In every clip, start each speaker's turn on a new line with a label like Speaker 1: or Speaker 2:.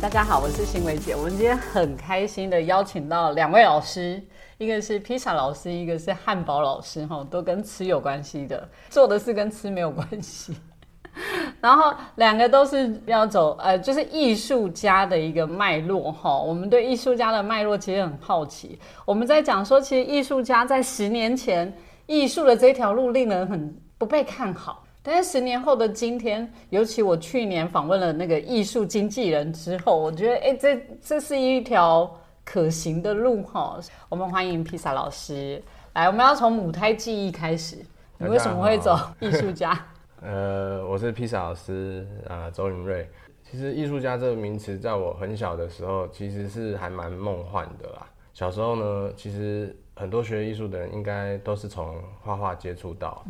Speaker 1: 大家好，我是欣伟姐。我们今天很开心的邀请到两位老师，一个是披萨老师，一个是汉堡老师，哈，都跟吃有关系的，做的是跟吃没有关系。然后两个都是要走，呃，就是艺术家的一个脉络，哈。我们对艺术家的脉络其实很好奇。我们在讲说，其实艺术家在十年前，艺术的这条路令人很不被看好。但是十年后的今天，尤其我去年访问了那个艺术经纪人之后，我觉得，哎，这这是一条可行的路哈。我们欢迎披萨老师来，我们要从母胎记忆开始。你为什么会走 艺术家？
Speaker 2: 呃，我是披萨老师啊，周云瑞。其实艺术家这个名词，在我很小的时候，其实是还蛮梦幻的啦。小时候呢，其实很多学艺术的人，应该都是从画画接触到。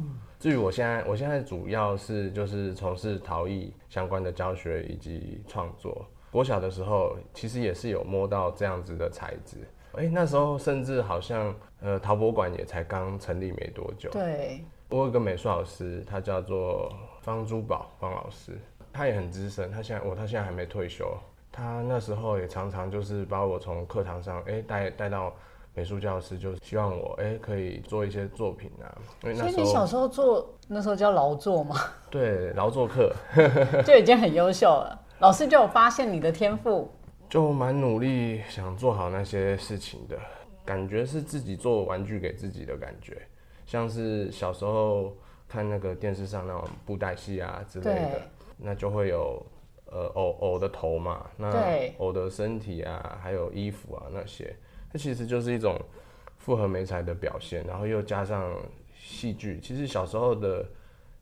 Speaker 2: 至于我现在，我现在主要是就是从事陶艺相关的教学以及创作。我小的时候其实也是有摸到这样子的材质，哎，那时候甚至好像呃陶博馆也才刚成立没多久。
Speaker 1: 对，
Speaker 2: 我有个美术老师，他叫做方珠宝方老师，他也很资深，他现在我他现在还没退休，他那时候也常常就是把我从课堂上哎带带到。美术教师就希望我哎可以做一些作品啊，
Speaker 1: 因为那所以你小时候做那时候叫劳作嘛？
Speaker 2: 对，劳作课
Speaker 1: 就已经很优秀了。老师就有发现你的天赋，
Speaker 2: 就蛮努力想做好那些事情的感觉，是自己做玩具给自己的感觉，像是小时候看那个电视上那种布袋戏啊之类的，那就会有呃偶偶的头嘛，那偶的身体啊，还有衣服啊那些。这其实就是一种复合美材的表现，然后又加上戏剧。其实小时候的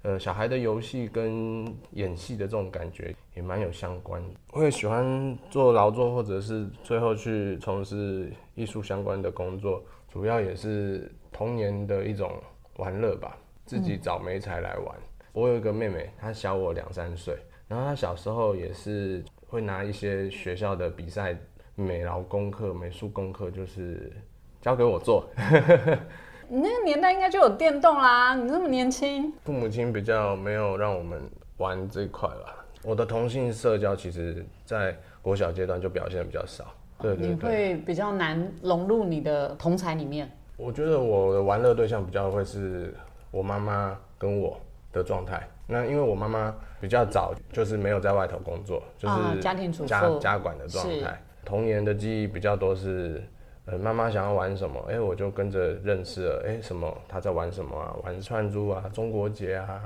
Speaker 2: 呃小孩的游戏跟演戏的这种感觉也蛮有相关。我也喜欢做劳作，或者是最后去从事艺术相关的工作，主要也是童年的一种玩乐吧，自己找美材来玩。我有一个妹妹，她小我两三岁，然后她小时候也是会拿一些学校的比赛。美劳功课、美术功课就是交给我做。
Speaker 1: 你那个年代应该就有电动啦，你那么年轻。
Speaker 2: 父母亲比较没有让我们玩这一块吧。我的同性社交其实，在国小阶段就表现的比较少。
Speaker 1: 对对对。你会比较难融入你的同才里面。
Speaker 2: 我觉得我的玩乐对象比较会是我妈妈跟我的状态。那因为我妈妈比较早就是没有在外头工作，就是
Speaker 1: 家庭主妇、
Speaker 2: 家家管的状态。童年的记忆比较多是，呃，妈妈想要玩什么，哎，我就跟着认识了，哎，什么她在玩什么啊？玩串珠啊，中国结啊，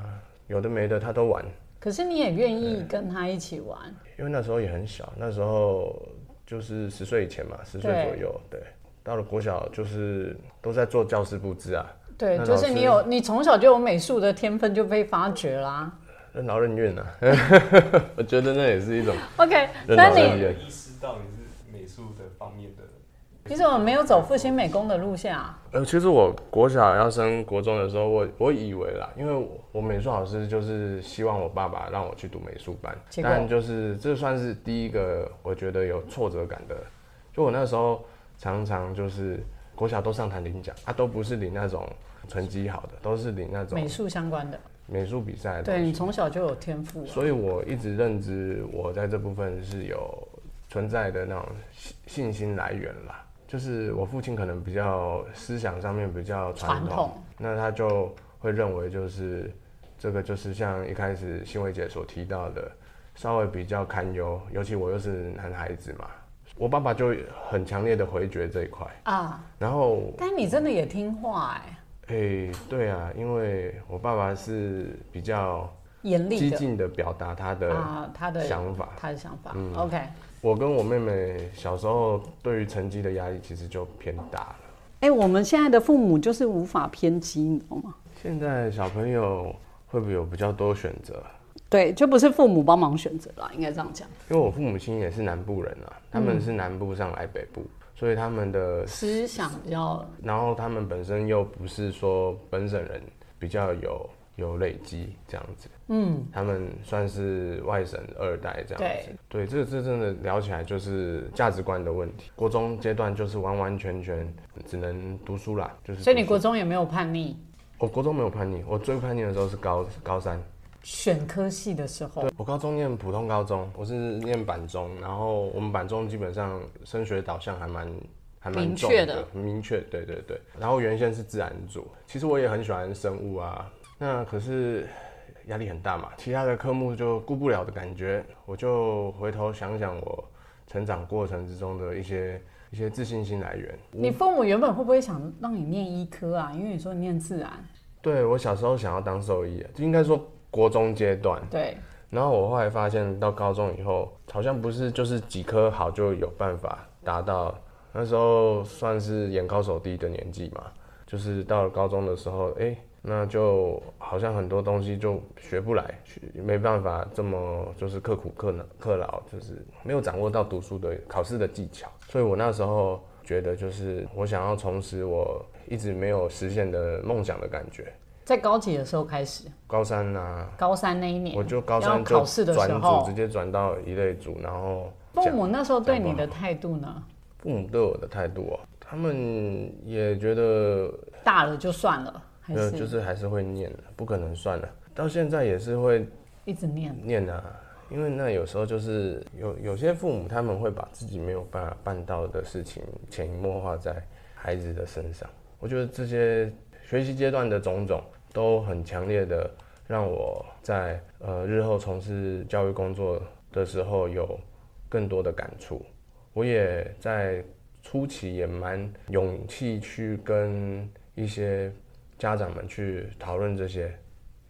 Speaker 2: 有的没的她都玩。
Speaker 1: 可是你也愿意跟她一起玩？
Speaker 2: 因为那时候也很小，那时候就是十岁以前嘛，十岁左右。对，到了国小就是都在做教室布置啊。
Speaker 1: 对，就是你有你从小就有美术的天分就被发掘啦。
Speaker 2: 任劳任怨啊，我觉得那也是一种。
Speaker 1: OK，那你
Speaker 3: 意识到你是美术的方面的，
Speaker 1: 其实我没有走复兴美工的路线啊。
Speaker 2: 呃，其实我国小要升国中的时候，我我以为啦，因为我美术老师就是希望我爸爸让我去读美术班，但就是这算是第一个我觉得有挫折感的。就我那时候常常就是国小都上台领奖，啊，都不是领那种成绩好的，都是领那种
Speaker 1: 美术相关的。
Speaker 2: 美术比赛，
Speaker 1: 对你从小就有天赋，
Speaker 2: 所以我一直认知我在这部分是有存在的那种信心来源啦。就是我父亲可能比较思想上面比较传统，那他就会认为就是这个就是像一开始新伟姐所提到的，稍微比较堪忧，尤其我又是男孩子嘛，我爸爸就很强烈的回绝这一块啊。然后，
Speaker 1: 但你真的也听话哎。
Speaker 2: 哎，对啊，因为我爸爸是比较
Speaker 1: 严厉、
Speaker 2: 激进的表达他的啊他的想法，
Speaker 1: 他的想法。嗯，OK。
Speaker 2: 我跟我妹妹小时候对于成绩的压力其实就偏大了。
Speaker 1: 哎，我们现在的父母就是无法偏激，你知道吗？
Speaker 2: 现在小朋友会不会有比较多选择？
Speaker 1: 对，就不是父母帮忙选择了，应该这样讲。
Speaker 2: 因为我父母亲也是南部人啊，他们是南部上来北部。所以他们的
Speaker 1: 思想比较，
Speaker 2: 然后他们本身又不是说本省人，比较有有累积这样子，嗯，他们算是外省二代这样子，对，这这真的聊起来就是价值观的问题。国中阶段就是完完全全只能读书啦，就是。
Speaker 1: 所以你国中也没有叛逆？
Speaker 2: 我国中没有叛逆，我最叛逆的时候是高高三，
Speaker 1: 选科系的时候
Speaker 2: 对，我高中念普通高中，我是念板中，然后我们板中基本上升学导向还蛮还蛮重
Speaker 1: 明确的
Speaker 2: 的，很明确，对对对。然后原先是自然组，其实我也很喜欢生物啊，那可是压力很大嘛，其他的科目就顾不了的感觉，我就回头想想我成长过程之中的一些一些自信心来源。
Speaker 1: 你父母原本会不会想让你念医科啊？因为你说你念自然，
Speaker 2: 对我小时候想要当兽医，就应该说国中阶段，
Speaker 1: 对，
Speaker 2: 然后我后来发现，到高中以后，好像不是就是几科好就有办法达到。那时候算是眼高手低的年纪嘛，就是到了高中的时候，哎、那就好像很多东西就学不来，学没办法这么就是刻苦克能克劳，就是没有掌握到读书的考试的技巧。所以我那时候觉得，就是我想要重拾我一直没有实现的梦想的感觉。
Speaker 1: 在高几的时候开始，
Speaker 2: 高三啊，
Speaker 1: 高三那一年，
Speaker 2: 我就高三就
Speaker 1: 考试的时
Speaker 2: 转组，
Speaker 1: 候
Speaker 2: 直，接转到一类组，然后
Speaker 1: 父母那时候对你的态度呢？
Speaker 2: 父母对我的态度哦，他们也觉得
Speaker 1: 大了就算了，
Speaker 2: 就是还是会念的，不可能算了。到现在也是会
Speaker 1: 一直念？
Speaker 2: 念啊，因为那有时候就是有有些父母他们会把自己没有办法办到的事情潜移默化在孩子的身上。我觉得这些学习阶段的种种都很强烈的让我在呃日后从事教育工作的时候有更多的感触。我也在初期也蛮勇气去跟一些家长们去讨论这些，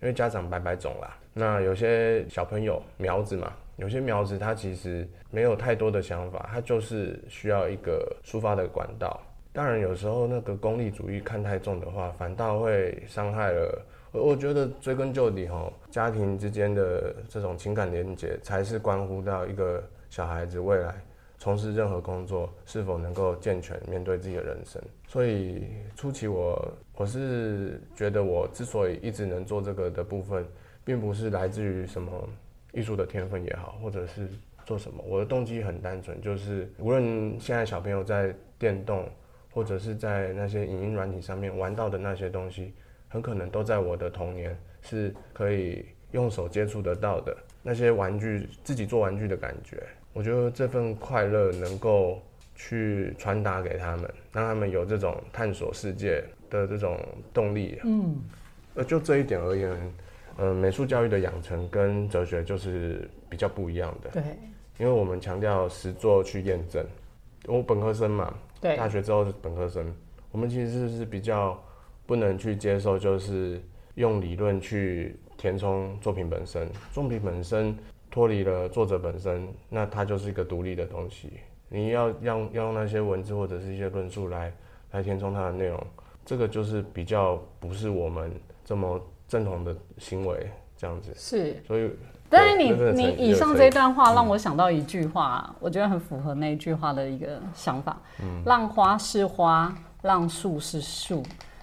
Speaker 2: 因为家长百百种啦。那有些小朋友苗子嘛，有些苗子他其实没有太多的想法，他就是需要一个抒发的管道。当然，有时候那个功利主义看太重的话，反倒会伤害了。我我觉得追根究底，吼，家庭之间的这种情感连接，才是关乎到一个小孩子未来从事任何工作是否能够健全面对自己的人生。所以初期我我是觉得我之所以一直能做这个的部分，并不是来自于什么艺术的天分也好，或者是做什么，我的动机很单纯，就是无论现在小朋友在电动或者是在那些影音软体上面玩到的那些东西，很可能都在我的童年是可以用手接触得到的。那些玩具，自己做玩具的感觉，我觉得这份快乐能够去传达给他们，让他们有这种探索世界的这种动力。嗯，呃，就这一点而言，呃，美术教育的养成跟哲学就是比较不一样的，
Speaker 1: 对
Speaker 2: 因为我们强调实作去验证。我本科生嘛，
Speaker 1: 对
Speaker 2: 大学之后是本科生，我们其实是比较不能去接受，就是用理论去填充作品本身。作品本身脱离了作者本身，那它就是一个独立的东西。你要要要用那些文字或者是一些论述来来填充它的内容，这个就是比较不是我们这么正统的行为这样子。
Speaker 1: 是。
Speaker 2: 所以，
Speaker 1: 但是你你以上这段话让我想到一句话，我觉得很符合那一句话的一个想法：
Speaker 2: 嗯
Speaker 1: 让花是花，让树是树，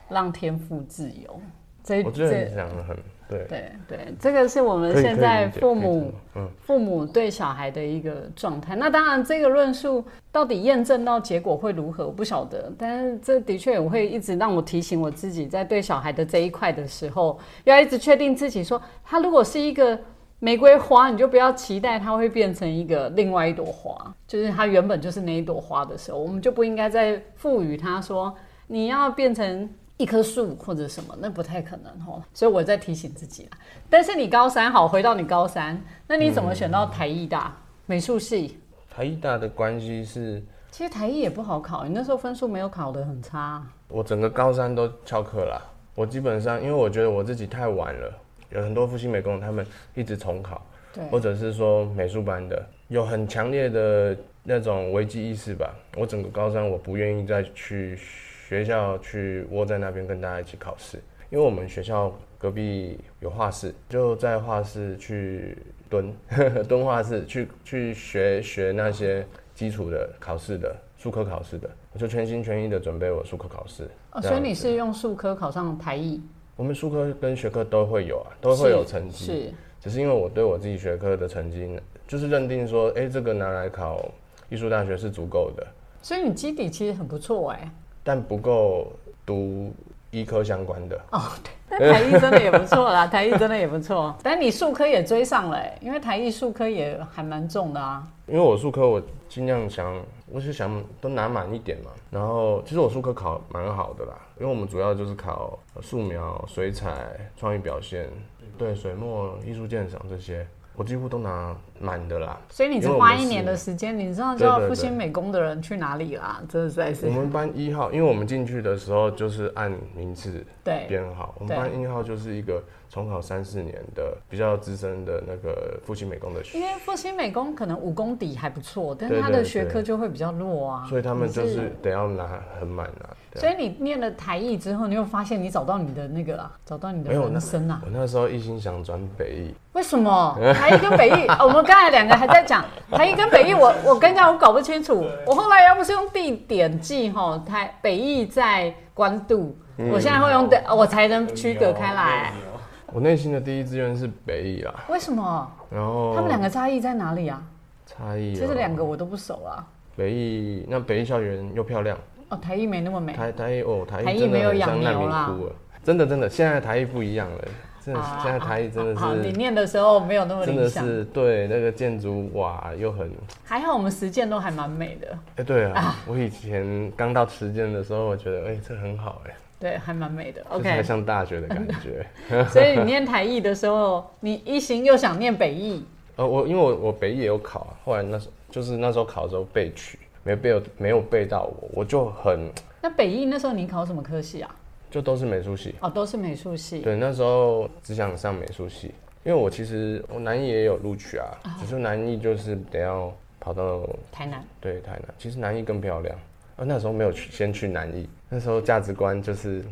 Speaker 1: 让天赋自由。这
Speaker 2: 我觉得
Speaker 1: 这
Speaker 2: 你讲的很对。
Speaker 1: 对对，这个是我们现在父母
Speaker 2: 嗯
Speaker 1: 父母对小孩的一个状态。那当然，这个论述到底验证到结果会如何，我不晓得。但是这的确也会一直让我提醒我自己，在对小孩的这一块的时候，要一直确定自己说，他如果是一个玫瑰花，你就不要期待它会变成一个另外一朵花，就是它原本就是那一朵花的时候，我们就不应该再赋予它说你要变成一棵树或者什么，那不太可能哦。所以我在提醒自己啦。但是你高三好，回到你高三，那你怎么选到台艺大、美术系？
Speaker 2: 台艺大的关系是
Speaker 1: 其实台艺也不好考，你那时候分数没有考得很差。
Speaker 2: 我整个高三都翘课啦。我基本上因为我觉得我自己太晚了，有很多复兴美工他们一直重考，
Speaker 1: 对，
Speaker 2: 或者是说美术班的有很强烈的那种危机意识吧。我整个高三我不愿意再去学校去窝在那边跟大家一起考试，因为我们学校隔壁有画室，就在画室去蹲 蹲画室去去学学那些基础的考试的术科考试的，我就全心全意的准备我术科考试。
Speaker 1: 哦，所以你是用术科考上台艺，
Speaker 2: 我们术科跟学科都会有啊，都会有成绩。
Speaker 1: 是。
Speaker 2: 只是因为我对我自己学科的成绩呢，就是认定说，哎、这个拿来考艺术大学是足够的，
Speaker 1: 所以你基底其实很不错哎、
Speaker 2: 但不够读医科相关的。
Speaker 1: 哦，对，但台艺真的也不错啦，台艺真的也不错。但你数科也追上了、欸，因为台艺数科也还蛮重的啊。
Speaker 2: 因为我数科我尽量想，我是想都拿满一点嘛。然后其实我数科考蛮好的啦，因为我们主要就是考素描、水彩、创意表现，对水墨、艺术鉴赏这些，我几乎都拿满的啦。
Speaker 1: 所以你只
Speaker 2: 因为我们是
Speaker 1: 花一年的时间，你知道复兴美工的人去哪里啦？真的实在是
Speaker 2: 我们班一号，因为我们进去的时候就是按名次
Speaker 1: 对
Speaker 2: 编号，我们班一号就是一个重考三四年的比较资深的那个复兴美工的学
Speaker 1: 因为复兴美工可能武功底还不错，但是他的学科就会比较弱啊。
Speaker 2: 所以他们就是得要拿很满啊。
Speaker 1: 所以你念了台艺之后，你又发现你找到你的那个啦，找到你的人生啊？
Speaker 2: 我那时候一心想转北艺，
Speaker 1: 为什么台艺跟北艺？哦我们刚才两个还在讲台艺跟北艺，我我跟你讲，我搞不清楚。我后来要不是用地点记哈，台北艺在关渡，
Speaker 2: 嗯
Speaker 1: 我现在会用的，我才能区隔开来。
Speaker 2: 我内心的第一志愿是北艺啦，
Speaker 1: 为什么？
Speaker 2: 然后
Speaker 1: 他们两个差异在哪里啊？
Speaker 2: 差异、哦，
Speaker 1: 其实两个我都不熟啊。
Speaker 2: 北艺那北艺校园又漂亮，
Speaker 1: 哦，台艺没那么美。
Speaker 2: 台台艺哦台
Speaker 1: 台艺
Speaker 2: 艺真的
Speaker 1: 没有养
Speaker 2: 很像难民
Speaker 1: 牛啦
Speaker 2: 窟了，真的真的，现在台艺不一样了，现在台艺真的
Speaker 1: 好，你念的时候没有那么
Speaker 2: 真
Speaker 1: 理想，
Speaker 2: 的是对那个建筑哇又很
Speaker 1: 还好我们实践都还蛮美的，
Speaker 2: 哎、对啊，我以前刚到实践的时候，我觉得哎、这很好哎、
Speaker 1: 对，还蛮美的。OK，
Speaker 2: 像大学的感觉。
Speaker 1: 所以你念台艺的时候，你一心又想念北艺，
Speaker 2: 呃，我因为我我北艺也有考啊，后来那时候就是那时候考的时候被取，没背有没有背到我，我就很
Speaker 1: 那北艺那时候你考什么科系啊？
Speaker 2: 就都是美术系。
Speaker 1: 哦，都是美术系。
Speaker 2: 对，那时候只想上美术系，因为我其实我南艺也有录取啊，只是南艺就是得要跑到
Speaker 1: 台南。
Speaker 2: 对台南，其实南艺更漂亮。啊，那时候没有去先去南艺，那时候价值观就是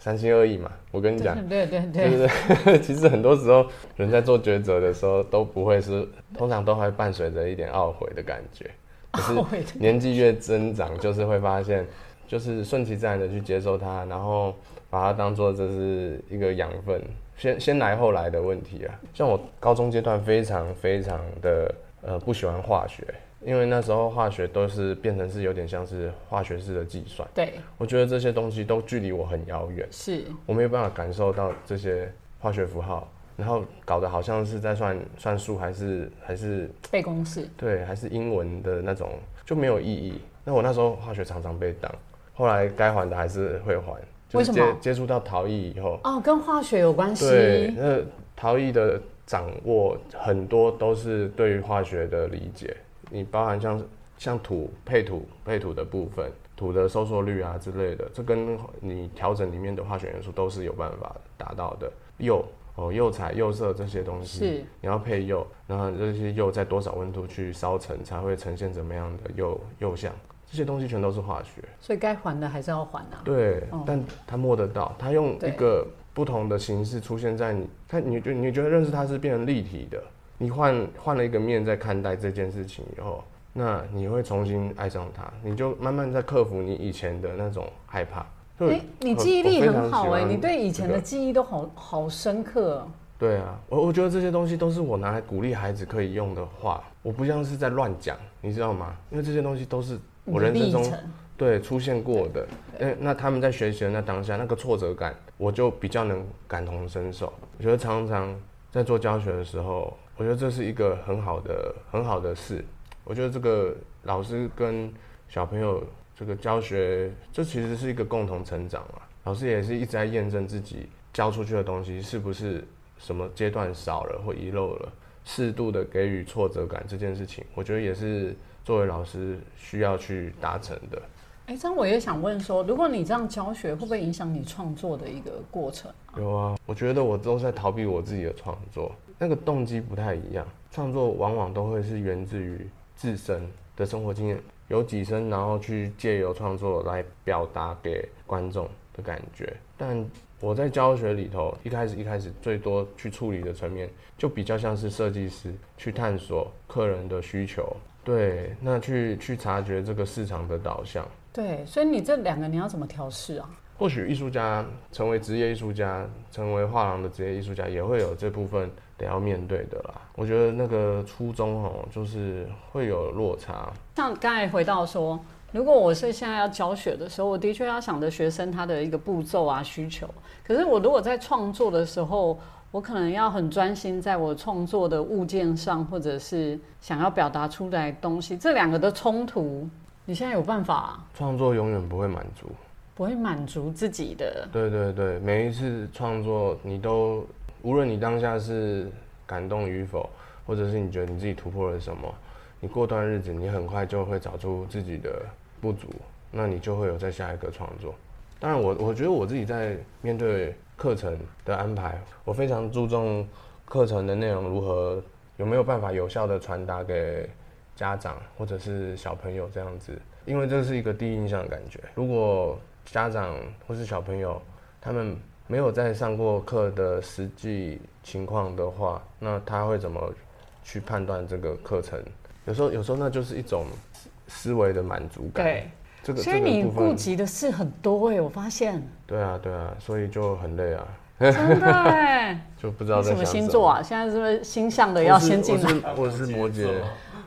Speaker 2: 三心二意嘛。我跟你讲，
Speaker 1: 对对对
Speaker 2: 对
Speaker 1: 对，
Speaker 2: 不对？其实很多时候人在做抉择的时候都不会是，通常都会伴随着一点懊悔的感觉。可是
Speaker 1: 懊悔
Speaker 2: 年纪越增长，就是会发现，就是顺其自然的去接受它，然后把它当做这是一个养分，先先来后来的问题啊。像我高中阶段非常非常的呃不喜欢化学，因为那时候化学都是变成是有点像是化学式的计算，
Speaker 1: 对，
Speaker 2: 我觉得这些东西都距离我很遥远。
Speaker 1: 是
Speaker 2: 我没有办法感受到这些化学符号，然后搞得好像是在算算数，还是还是
Speaker 1: 背公式。
Speaker 2: 对，还是英文的那种，就没有意义。那我那时候化学常常被当，后来该还的还是会还。就是接
Speaker 1: 为什么
Speaker 2: 接触到陶艺以后，
Speaker 1: 哦，跟化学有关系对，
Speaker 2: 那陶艺的掌握很多都是对于化学的理解，你包含像像土配土配土的部分，土的收缩率啊之类的，这跟你调整里面的化学元素都是有办法达到的。釉哦，釉彩、釉色这些东西，
Speaker 1: 是
Speaker 2: 你要配釉，然后这些釉在多少温度去烧成，才会呈现怎么样的釉釉相，这些东西全都是化学。
Speaker 1: 所以该还的还是要还啊。
Speaker 2: 对，
Speaker 1: 哦
Speaker 2: 但他摸得到，他用一个不同的形式出现在你，他你觉你觉得认识它是变成立体的，你换换了一个面在看待这件事情以后，那你会重新爱上它，你就慢慢在克服你以前的那种害怕。就
Speaker 1: 哎，你记忆力很好哎，你对以前的记忆都好好深刻哦。
Speaker 2: 对啊，我我觉得这些东西都是我拿来鼓励孩子可以用的话，我不像是在乱讲，你知道吗？因为这些东西都是我人生中对出现过的，嗯，那他们在学习的那当下那个挫折感，我就比较能感同身受。我觉得常常在做教学的时候，我觉得这是一个很好的很好的事。我觉得这个老师跟小朋友这个教学，这其实是一个共同成长嘛。老师也是一直在验证自己教出去的东西是不是什么阶段少了或遗漏了，适度的给予挫折感这件事情，我觉得也是作为老师需要去达成的。
Speaker 1: 哎，这样我也想问说，如果你这样教学，会不会影响你创作的一个过程？
Speaker 2: 有啊，我觉得我都在逃避我自己的创作，那个动机不太一样。创作往往都会是源自于自身的生活经验，有几身，然后去借由创作来表达给观众的感觉。但我在教学里头，一开始一开始最多去处理的层面，就比较像是设计师去探索客人的需求，对，那去去察觉这个市场的导向。
Speaker 1: 对，所以你这两个你要怎么调试啊？
Speaker 2: 或许艺术家成为职业艺术家，成为画廊的职业艺术家，也会有这部分得要面对的啦。我觉得那个初衷哦，就是会有落差。
Speaker 1: 像刚才回到说，如果我是现在要教学的时候，我的确要想着学生他的一个步骤啊需求。可是我如果在创作的时候，我可能要很专心在我创作的物件上，或者是想要表达出来的东西，这两个的冲突，你现在有办法
Speaker 2: 创作永远不会满足。
Speaker 1: 不会满足自己的？
Speaker 2: 对对对，每一次创作，你都无论你当下是感动与否，或者是你觉得你自己突破了什么，你过段日子，你很快就会找出自己的不足，那你就会有在下一个创作。当然，我我觉得我自己在面对课程的安排，我非常注重课程的内容如何有没有办法有效的传达给家长或者是小朋友这样子，因为这是一个第一印象的感觉。如果家长或是小朋友，他们没有在上过课的实际情况的话，那他会怎么去判断这个课程？有时候，有时候那就是一种思维的满足感。
Speaker 1: 对，
Speaker 2: 这个
Speaker 1: 所以你顾及的事很多哎，我发现
Speaker 2: 对啊，对啊，所以就很累啊，
Speaker 1: 真的哎。
Speaker 2: 就不知道
Speaker 1: 什么星座啊？现在是不是星象的要先进来？
Speaker 2: 来？我是摩羯，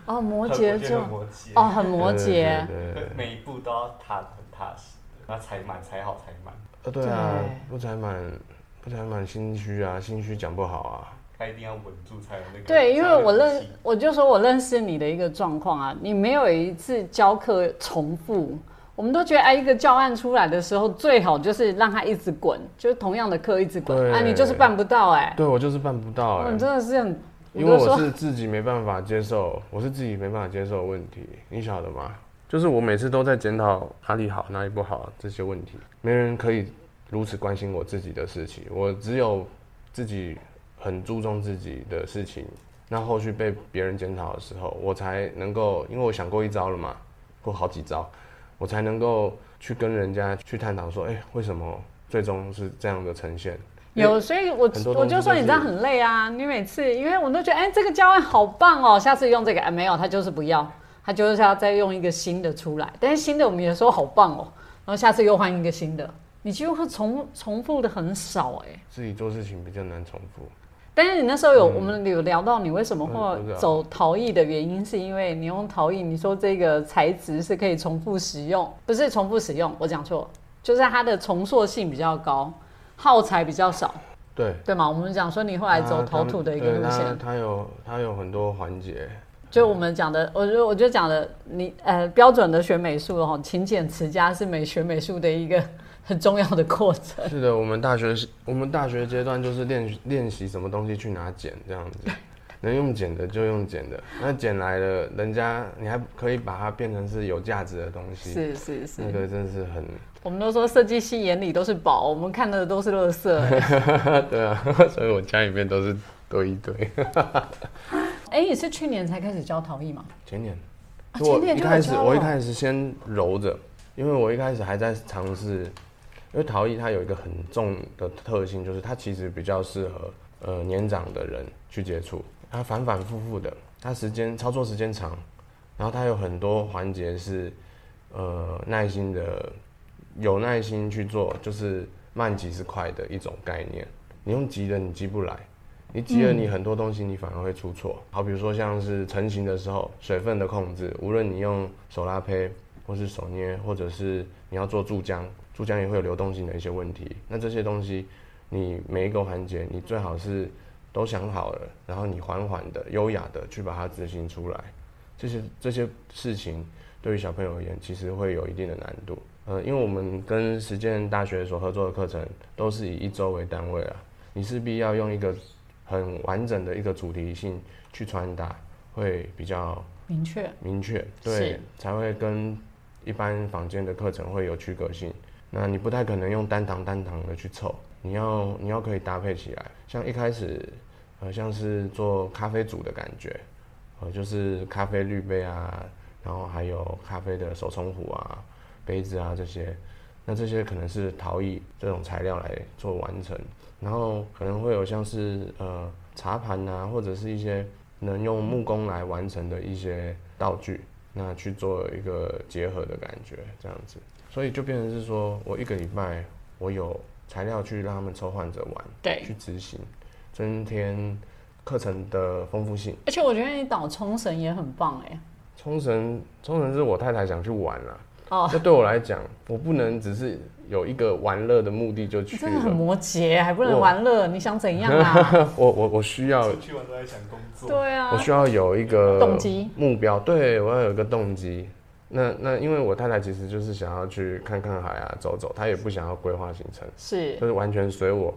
Speaker 1: 哦，摩羯座
Speaker 3: 很摩羯
Speaker 1: 哦，很摩羯。
Speaker 2: 对对对对
Speaker 3: 每一步都要踏得很踏实，然后踩满踩好踩满，
Speaker 2: 呃，对啊
Speaker 1: 对，
Speaker 2: 不踩满，不踩满心虚啊，心虚讲不好啊。
Speaker 3: 他一定要稳住才有那个。
Speaker 1: 对，因为我认我就说我认识你的一个状况啊，你没有一次教课重复。我们都觉得，哎，一个教案出来的时候，最好就是让他一直滚，就是同样的课一直滚。啊，你就是办不到，哎，
Speaker 2: 对我就是办不到哎、
Speaker 1: 哦你真的是很，
Speaker 2: 因为我是自己没办法接受，我是自己没办法接受的问题，你晓得吗？就是我每次都在检讨哪里好，哪里不好这些问题，没人可以如此关心我自己的事情，我只有自己很注重自己的事情，那后续被别人检讨的时候，我才能够，因为我想过一招了嘛，或好几招，我才能够去跟人家去探讨说，哎、为什么最终是这样的呈现？
Speaker 1: 有，所以我我就说你这样很累啊。你每次，因为我都觉得，哎、这个教案好棒哦，下次用这个，哎，没有，他就是不要，他就是要再用一个新的出来。但是新的我们也说好棒哦，然后下次又换一个新的，你几乎会重重复的很少哎。
Speaker 2: 自己做事情比较难重复。
Speaker 1: 但是你那时候有、我们有聊到你为什么会走陶艺的原因，是因为你用陶艺，你说这个材质是可以重复使用，不是重复使用，我讲错，就是它的重塑性比较高，耗材比较少，
Speaker 2: 对，
Speaker 1: 对嘛？我们讲说你后来走陶土的一个路线，
Speaker 2: 它有它有很多环节，
Speaker 1: 就我们讲的，我觉得我觉得讲的你呃标准的学美术哦，勤俭持家是美学美术的一个很重要的过程。
Speaker 2: 是的，我们大学是我们大学阶段就是练练习什么东西去拿剪这样子，能用剪的就用剪的，那剪来了，人家你还可以把它变成是有价值的东西，
Speaker 1: 是是是
Speaker 2: 那，个真的是很，
Speaker 1: 我们都说设计系眼里都是宝，我们看的都是垃圾。
Speaker 2: 对啊，所以我家里面都是堆一堆。
Speaker 1: 哎，你是去年才开始教陶艺吗？
Speaker 2: 前年，
Speaker 1: 啊
Speaker 2: 我
Speaker 1: 前年就有
Speaker 2: 一开始我一开始先揉着，因为我一开始还在尝试，因为陶艺它有一个很重的特性，就是它其实比较适合呃年长的人去接触，它反反复复的，它时间操作时间长，然后它有很多环节是呃耐心的，有耐心去做，就是慢急是快的一种概念，你用急的你急不来。你急了，你很多东西你反而会出错。好，比如说像是成型的时候，水分的控制，无论你用手拉胚，或是手捏，或者是你要做注浆，注浆也会有流动性的一些问题。那这些东西，你每一个环节，你最好是都想好了，然后你缓缓的、优雅的去把它执行出来。这些这些事情对于小朋友而言，其实会有一定的难度。呃，因为我们跟实践大学所合作的课程都是以一周为单位啊，你势必要用一个很完整的一个主题性去传达，会比较
Speaker 1: 明确，
Speaker 2: 明确，对，才会跟一般房间的课程会有区隔性。那你不太可能用单堂单堂的去凑，你要你要可以搭配起来。像一开始，呃，像是做咖啡组的感觉，呃，就是咖啡滤杯啊，然后还有咖啡的手冲壶啊、杯子啊这些，那这些可能是陶艺这种材料来做完成，然后可能会有像是呃茶盘啊，或者是一些能用木工来完成的一些道具，那去做一个结合的感觉，这样子，所以就变成是说我一个礼拜我有材料去让他们抽患者玩，
Speaker 1: 对。
Speaker 2: 去执行，增添课程的丰富性。
Speaker 1: 而且我觉得你导冲绳也很棒哎，
Speaker 2: 冲绳，冲绳是我太太想去玩了、
Speaker 1: 哦，
Speaker 2: 那对我来讲，我不能只是有一个玩乐的目的就去
Speaker 1: 你真的很。摩羯，还不能玩乐，你想怎样啊？
Speaker 2: 我我我需要
Speaker 3: 出去玩都在想工作。
Speaker 1: 对啊
Speaker 2: 我，需要有一个
Speaker 1: 动机
Speaker 2: 目标，对我要有一个动机。那那因为我太太其实就是想要去看看海啊，走走，她也不想要规划行程，
Speaker 1: 是
Speaker 2: 就是完全随我，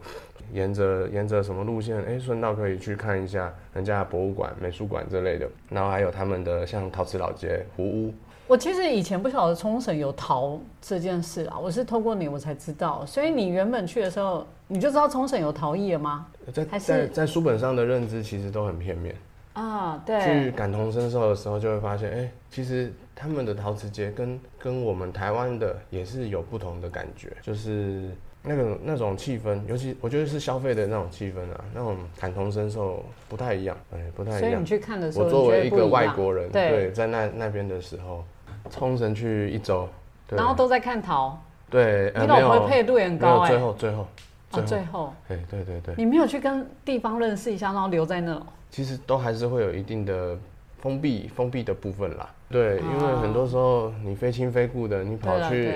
Speaker 2: 沿着沿着什么路线，哎、顺道可以去看一下人家的博物馆、美术馆之类的，然后还有他们的像陶瓷老街、湖屋，
Speaker 1: 我其实以前不晓得冲绳有陶这件事啊，我是透过你我才知道。所以你原本去的时候，你就知道冲绳有陶艺了吗？
Speaker 2: 在在在书本上的认知其实都很片面。
Speaker 1: 啊，对去，
Speaker 2: 感同身受的时候，就会发现，哎、其实他们的陶瓷节跟跟我们台湾的也是有不同的感觉，就是那个那种气氛，尤其我觉得是消费的那种气氛啊，那种感同身受不太一样，哎、不太一样。
Speaker 1: 所以你。去看的时候，
Speaker 2: 我作为一个外国人，
Speaker 1: 对，
Speaker 2: 对，在那那边的时候，冲绳去一周，对。
Speaker 1: 然后都在看陶，
Speaker 2: 对，
Speaker 1: 你
Speaker 2: 呃，没有
Speaker 1: 老婆配度也很
Speaker 2: 没
Speaker 1: 高
Speaker 2: 最后最后
Speaker 1: 哦，
Speaker 2: 最后，
Speaker 1: 最后。
Speaker 2: 哎，对对对，
Speaker 1: 你没有去跟地方认识一下，然后留在那哦，
Speaker 2: 其实都还是会有一定的封闭封闭的部分啦。对，
Speaker 1: 哦
Speaker 2: 因为很多时候你非亲非故的，你跑去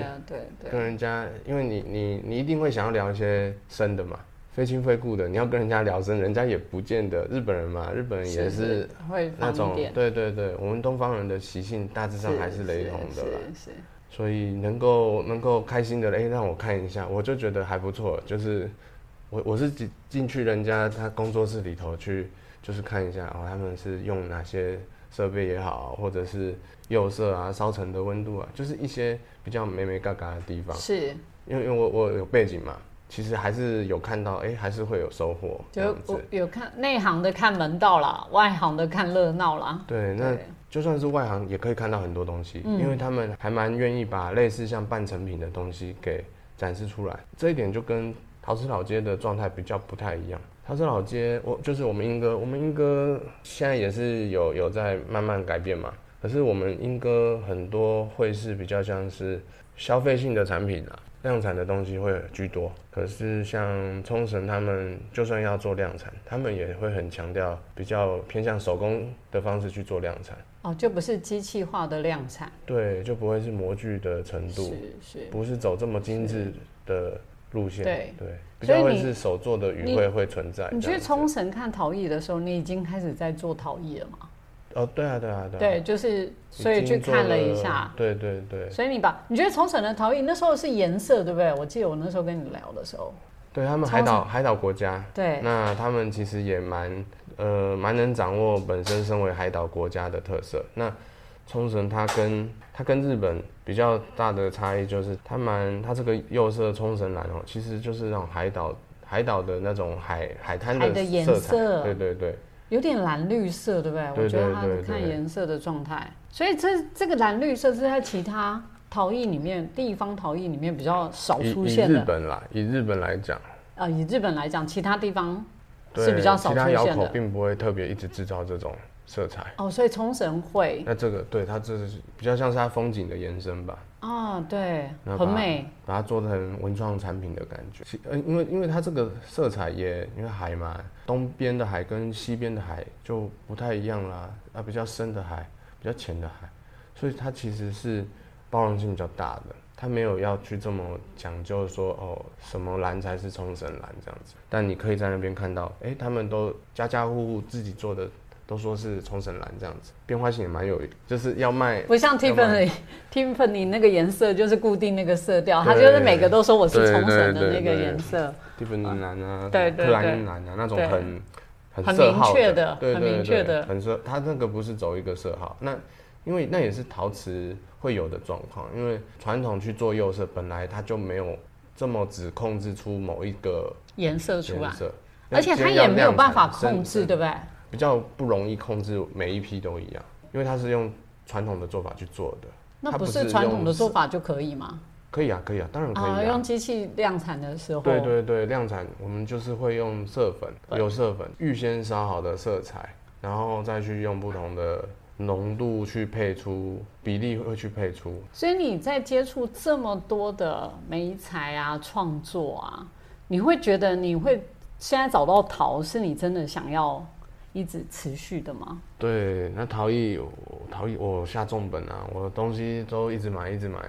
Speaker 2: 跟，人家，因为你你你一定会想要聊一些深的嘛，非亲非故的，你要跟人家聊深，人家也不见得日本人嘛，日本人也是
Speaker 1: 会
Speaker 2: 那种对对对，我们东方人的习性大致上还是雷同的啦。
Speaker 1: 是是是
Speaker 2: 所以能够能够开心的，哎、让我看一下，我就觉得还不错。就是我我是进进去人家他工作室里头去，就是看一下哦，他们是用哪些设备也好，或者是釉色啊、烧成的温度啊，就是一些比较美美嘎嘎的地方。
Speaker 1: 是，
Speaker 2: 因为因为我我有背景嘛，其实还是有看到，哎、还是会有收获
Speaker 1: 就我。有看内行的看门道啦，外行的看热闹啦。
Speaker 2: 对，那就算是外行也可以看到很多东西，
Speaker 1: 嗯
Speaker 2: 因为他们还蛮愿意把类似像半成品的东西给展示出来。这一点就跟陶瓷老街的状态比较不太一样。陶瓷老街，我就是我们英哥，我们英哥现在也是有有在慢慢改变嘛。可是我们英哥很多会是比较像是消费性的产品啦，量产的东西会居多。可是像冲绳他们就算要做量产，他们也会很强调比较偏向手工的方式去做量产。
Speaker 1: 哦，就不是机器化的量产，
Speaker 2: 对，就不会是模具的程度，
Speaker 1: 是是。
Speaker 2: 不是走这么精致的路线。
Speaker 1: 对
Speaker 2: 比
Speaker 1: 所以你
Speaker 2: 较会是手做的语汇会存在。
Speaker 1: 你去冲绳看陶艺的时候，你已经开始在做陶艺了吗？
Speaker 2: 哦，对啊，对啊，对啊。
Speaker 1: 对，就是所以去看了一下。
Speaker 2: 对对对，
Speaker 1: 所以你把你觉得冲绳的陶艺那时候是颜色对不对？我记得我那时候跟你聊的时候，
Speaker 2: 对他们海岛海岛国家，
Speaker 1: 对，
Speaker 2: 那他们其实也蛮呃蛮能掌握本身身为海岛国家的特色。那冲绳它跟它跟日本比较大的差异就是，它蛮它这个釉色冲绳蓝哦，其实就是那种海岛海岛的那种海海滩
Speaker 1: 海的颜
Speaker 2: 色对对对，
Speaker 1: 有点蓝绿色，对不对？
Speaker 2: 对
Speaker 1: 我觉得它看
Speaker 2: 对。
Speaker 1: 颜色的状态，所以这这个蓝绿色是在其他陶艺里面，地方陶艺里面比较少出现的。
Speaker 2: 日本啦，以日本来讲，
Speaker 1: 呃，以日本来讲，其他地方
Speaker 2: 对
Speaker 1: 是比较少
Speaker 2: 其他窑口
Speaker 1: 出现的。
Speaker 2: 并不会特别一直制造这种色彩。
Speaker 1: 哦，所以冲绳会
Speaker 2: 那这个对它这是比较像是它风景的延伸吧，
Speaker 1: 哦，对，很美，
Speaker 2: 把它做成文创产品的感觉。其呃，因为因为它这个色彩也因为海嘛，东边的海跟西边的海就不太一样啦，啊，比较深的海，比较浅的海，所以它其实是包容性比较大的。它没有要去这么讲究说哦，什么蓝才是冲绳蓝这样子，但你可以在那边看到，哎、他们都家家户户自己做的，都说是冲绳蓝这样子，变化性也蛮有，就是要卖
Speaker 1: 不像 Tiffany，Tiffany 那个颜色就是固定那个色调，它就是每个都说我是
Speaker 2: 对
Speaker 1: 冲绳的
Speaker 2: 对
Speaker 1: 那个
Speaker 2: 对
Speaker 1: 颜色。
Speaker 2: ，Tiffany 蓝啊，
Speaker 1: 对对
Speaker 2: 克莱
Speaker 1: 对。
Speaker 2: 因蓝啊，那种很很
Speaker 1: 很明确的很明确的。
Speaker 2: 很色。它那个不是走一个色号，那因为那也是陶瓷会有的状况，因为传统去做釉色，本来它就没有这么只控制出某一个
Speaker 1: 颜色出来而且它也没有办法控制，对
Speaker 2: 对，
Speaker 1: 不对？
Speaker 2: 比较不容易控制每一批都一样，因为它是用传统的做法去做的。
Speaker 1: 那不
Speaker 2: 是
Speaker 1: 是传统的做法就可以吗？
Speaker 2: 可以啊，可以啊，当然可以
Speaker 1: 啊，
Speaker 2: 啊。
Speaker 1: 用机器量产的时候，
Speaker 2: 对对对，量产我们就是会用色粉，
Speaker 1: 粉
Speaker 2: 有色粉预先烧好的色彩，然后再去用不同的浓度去配出比例，会去配出。
Speaker 1: 所以你在接触这么多的媒材啊、创作啊，你会觉得你会现在找到陶是你真的想要一直持续的吗？
Speaker 2: 对，那陶艺，我陶艺我下重本啊，我的东西都一直买，一直买，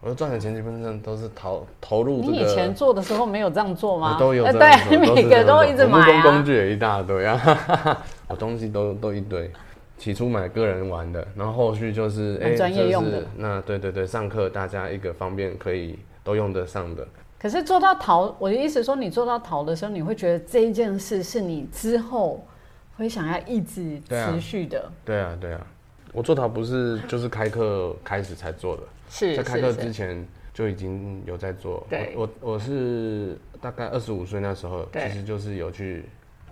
Speaker 2: 我赚的钱基本上都是投投入这个。
Speaker 1: 你以前做的时候没有这样做吗？
Speaker 2: 都有
Speaker 1: 对，你每个都一直买啊。
Speaker 2: 工工具也一大堆啊，我东西都都一堆。起初买个人玩的，然后后续就是
Speaker 1: 哎专业用的。
Speaker 2: 就是那对对对，上课大家一个方便可以都用得上的。
Speaker 1: 可是做到淘，我的意思说，你做到淘的时候，你会觉得这一件事是你之后会想要一直持续的，
Speaker 2: 对啊对啊，我做淘不是就是开课开始才做的，
Speaker 1: 是
Speaker 2: 在开课之前就已经有在做。
Speaker 1: 对。
Speaker 2: 我我我是大概二十五岁那时候，其实就是有去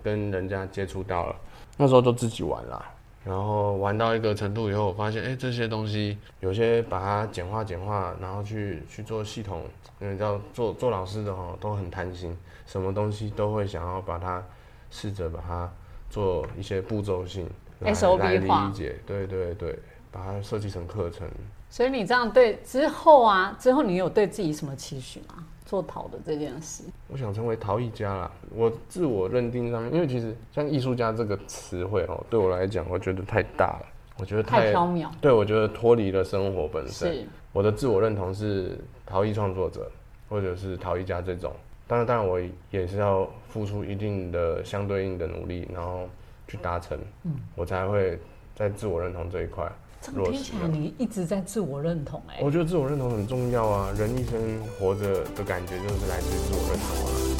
Speaker 2: 跟人家接触到了，那时候就自己玩啦。然后玩到一个程度以后，我发现，哎、这些东西有些把它简化简化，然后去去做系统，因为你知道做做老师的哦，都很贪心，什么东西都会想要把它试着把它做一些步骤性来来理解，对对对，把它设计成课程。
Speaker 1: 所以你这样对之后啊，之后你有对自己什么期许吗？做陶的这件事，
Speaker 2: 我想成为陶艺家啦。我自我认定上面，因为其实像艺术家这个词汇哦，对我来讲，我觉得太大了。我觉得太
Speaker 1: 太缥缈，
Speaker 2: 对我觉得脱离了生活本身。我的自我认同是陶艺创作者，或者是陶艺家这种。当然，当然我也是要付出一定的相对应的努力，然后去达成，嗯我才会在自我认同这一块
Speaker 1: 听起来你一直在自我认同、哎，
Speaker 2: 我觉得自我认同很重要啊，人一生活着的感觉就是来自于自我认同啊。